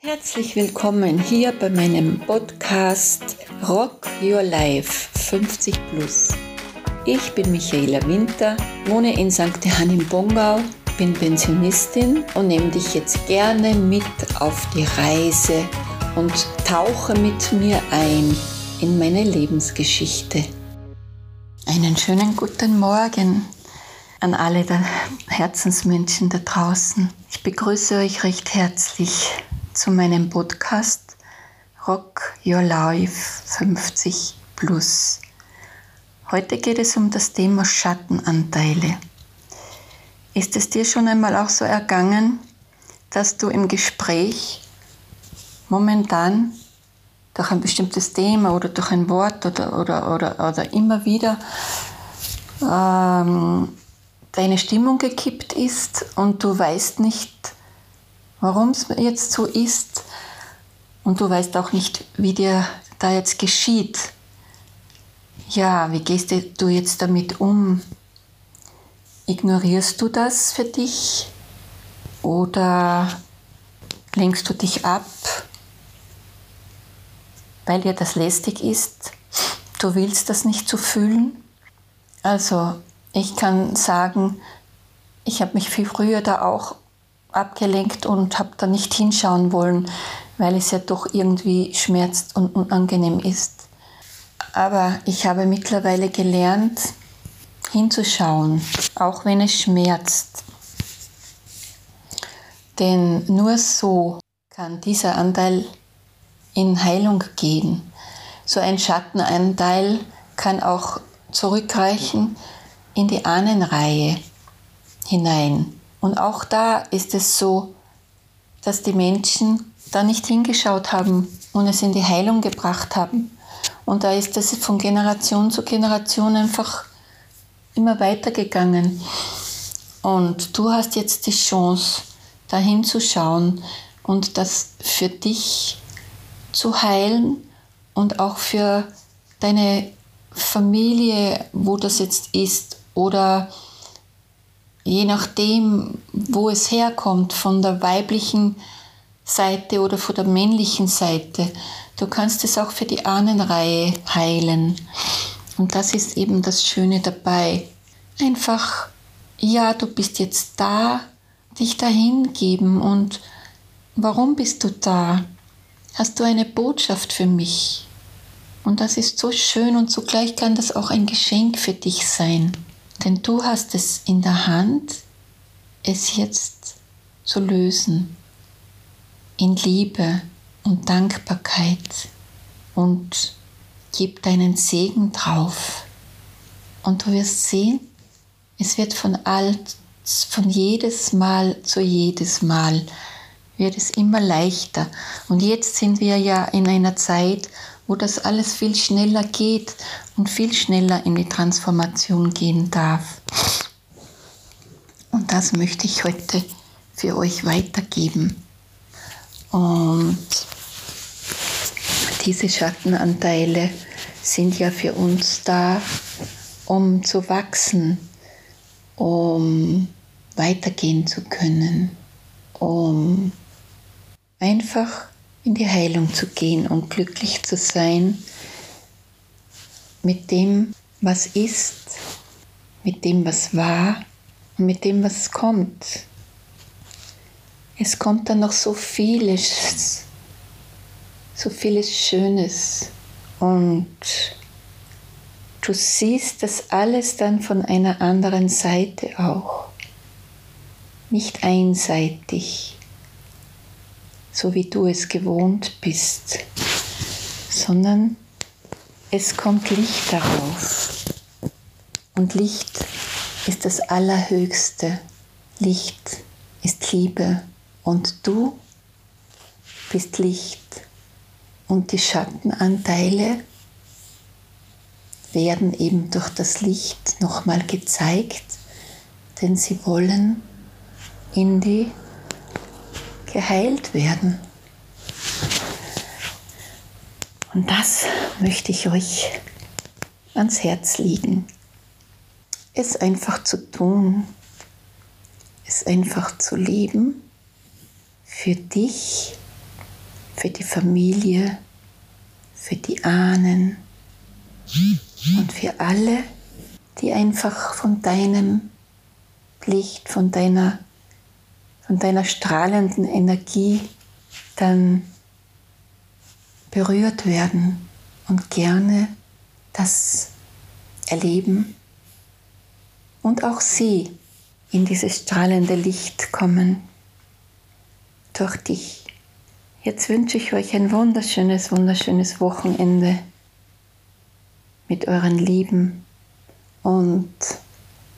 Herzlich willkommen hier bei meinem Podcast Rock Your Life 50 Plus. Ich bin Michaela Winter, wohne in St. Johann im Bongau, bin Pensionistin und nehme dich jetzt gerne mit auf die Reise und tauche mit mir ein in meine Lebensgeschichte. Einen schönen guten Morgen an alle Herzensmenschen da draußen. Ich begrüße euch recht herzlich zu meinem Podcast Rock Your Life 50 Plus. Heute geht es um das Thema Schattenanteile. Ist es dir schon einmal auch so ergangen, dass du im Gespräch momentan durch ein bestimmtes Thema oder durch ein Wort oder, oder, oder, oder immer wieder ähm, deine Stimmung gekippt ist und du weißt nicht, warum es jetzt so ist und du weißt auch nicht, wie dir da jetzt geschieht. Ja, wie gehst du jetzt damit um? Ignorierst du das für dich oder lenkst du dich ab, weil dir das lästig ist? Du willst das nicht so fühlen? Also, ich kann sagen, ich habe mich viel früher da auch abgelenkt und habe da nicht hinschauen wollen, weil es ja doch irgendwie schmerzt und unangenehm ist. Aber ich habe mittlerweile gelernt, hinzuschauen, auch wenn es schmerzt. Denn nur so kann dieser Anteil in Heilung gehen. So ein Schattenanteil kann auch zurückreichen in die Ahnenreihe hinein. Und auch da ist es so, dass die Menschen da nicht hingeschaut haben und es in die Heilung gebracht haben. Und da ist es von Generation zu Generation einfach immer weitergegangen. Und du hast jetzt die Chance, da hinzuschauen und das für dich zu heilen und auch für deine Familie, wo das jetzt ist, oder je nachdem, wo es herkommt, von der weiblichen Seite oder von der männlichen Seite. Du kannst es auch für die Ahnenreihe heilen. Und das ist eben das Schöne dabei. Einfach, ja, du bist jetzt da, dich dahin geben und warum bist du da? Hast du eine Botschaft für mich? Und das ist so schön und zugleich kann das auch ein Geschenk für dich sein. Denn du hast es in der Hand, es jetzt zu lösen. In Liebe und Dankbarkeit. Und gib deinen Segen drauf. Und du wirst sehen, es wird von alt, von jedes Mal zu jedes Mal wird es immer leichter. Und jetzt sind wir ja in einer Zeit, wo das alles viel schneller geht und viel schneller in die Transformation gehen darf. Und das möchte ich heute für euch weitergeben. Und diese Schattenanteile sind ja für uns da, um zu wachsen, um weitergehen zu können, um einfach in die Heilung zu gehen und glücklich zu sein mit dem, was ist, mit dem, was war und mit dem, was kommt. Es kommt dann noch so vieles, so vieles Schönes und du siehst das alles dann von einer anderen Seite auch, nicht einseitig so wie du es gewohnt bist, sondern es kommt Licht darauf. Und Licht ist das Allerhöchste. Licht ist Liebe und du bist Licht. Und die Schattenanteile werden eben durch das Licht nochmal gezeigt, denn sie wollen in die geheilt werden. Und das möchte ich euch ans Herz legen. Es einfach zu tun, es einfach zu leben, für dich für die Familie, für die Ahnen und für alle, die einfach von deinem Licht, von deiner, von deiner strahlenden Energie dann berührt werden und gerne das erleben und auch sie in dieses strahlende Licht kommen durch dich. Jetzt wünsche ich euch ein wunderschönes, wunderschönes Wochenende mit euren Lieben und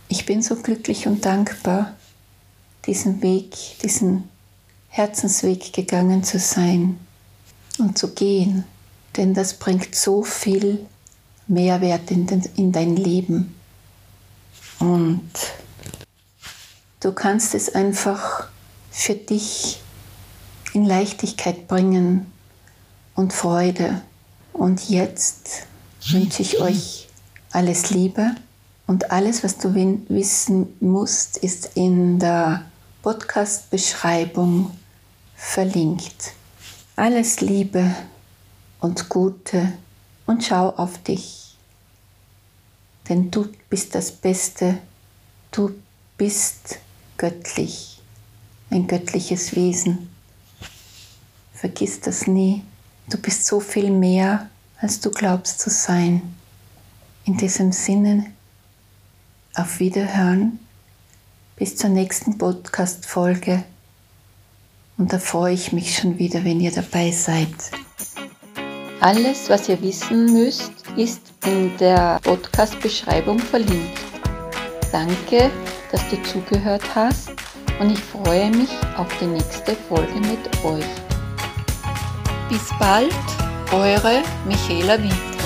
ich bin so glücklich und dankbar, diesen Weg, diesen Herzensweg gegangen zu sein und zu gehen, denn das bringt so viel Mehrwert in, den, in dein Leben. Und du kannst es einfach für dich in Leichtigkeit bringen und Freude. Und jetzt wünsche ich euch alles Liebe und alles, was du wissen musst, ist in der Podcast-Beschreibung verlinkt. Alles Liebe und Gute und schau auf dich. Denn du bist das Beste, du bist göttlich, ein göttliches Wesen. Vergiss das nie, du bist so viel mehr, als du glaubst zu sein. In diesem Sinne, auf Wiederhören, bis zur nächsten Podcast-Folge und da freue ich mich schon wieder, wenn ihr dabei seid. Alles, was ihr wissen müsst, ist in der Podcast-Beschreibung verlinkt. Danke, dass du zugehört hast und ich freue mich auf die nächste Folge mit euch. Bis bald, eure Michaela Winter.